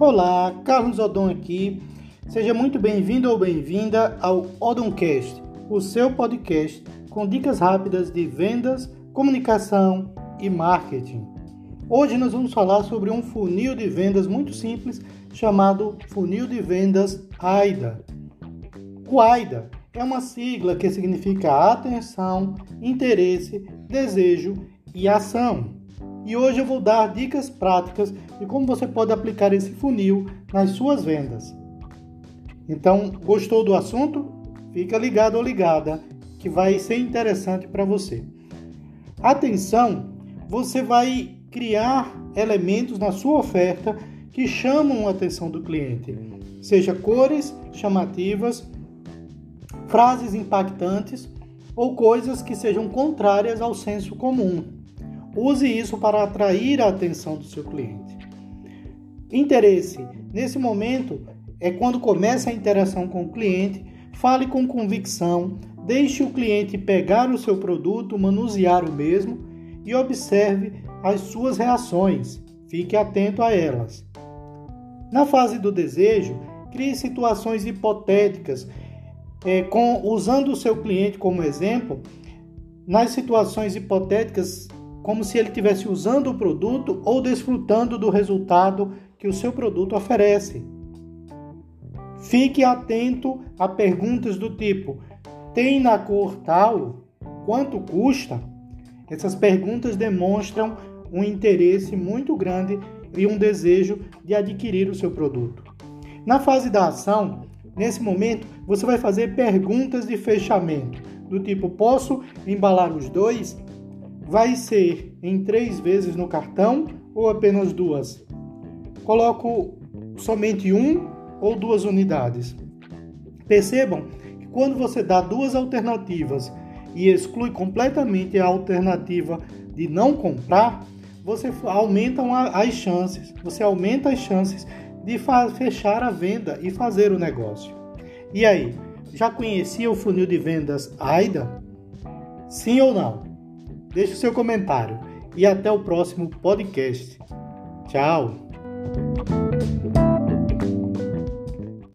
Olá, Carlos Odon aqui. Seja muito bem-vindo ou bem-vinda ao Odoncast, o seu podcast com dicas rápidas de vendas, comunicação e marketing. Hoje nós vamos falar sobre um funil de vendas muito simples chamado funil de vendas AIDA. O AIDA é uma sigla que significa atenção, interesse, desejo e ação. E hoje eu vou dar dicas práticas de como você pode aplicar esse funil nas suas vendas. Então, gostou do assunto? Fica ligado ou ligada que vai ser interessante para você. Atenção, você vai criar elementos na sua oferta que chamam a atenção do cliente, seja cores chamativas, frases impactantes ou coisas que sejam contrárias ao senso comum. Use isso para atrair a atenção do seu cliente. Interesse. Nesse momento é quando começa a interação com o cliente. Fale com convicção, deixe o cliente pegar o seu produto, manusear o mesmo e observe as suas reações. Fique atento a elas. Na fase do desejo, crie situações hipotéticas, é, com, usando o seu cliente como exemplo. Nas situações hipotéticas, como se ele estivesse usando o produto ou desfrutando do resultado que o seu produto oferece. Fique atento a perguntas do tipo: tem na cor tal? Quanto custa? Essas perguntas demonstram um interesse muito grande e um desejo de adquirir o seu produto. Na fase da ação, nesse momento, você vai fazer perguntas de fechamento, do tipo: posso embalar os dois? Vai ser em três vezes no cartão ou apenas duas? Coloco somente um ou duas unidades. Percebam que quando você dá duas alternativas e exclui completamente a alternativa de não comprar, você aumenta as chances, você aumenta as chances de fechar a venda e fazer o negócio. E aí, já conhecia o funil de vendas AIDA? Sim ou não? Deixe seu comentário e até o próximo podcast. Tchau!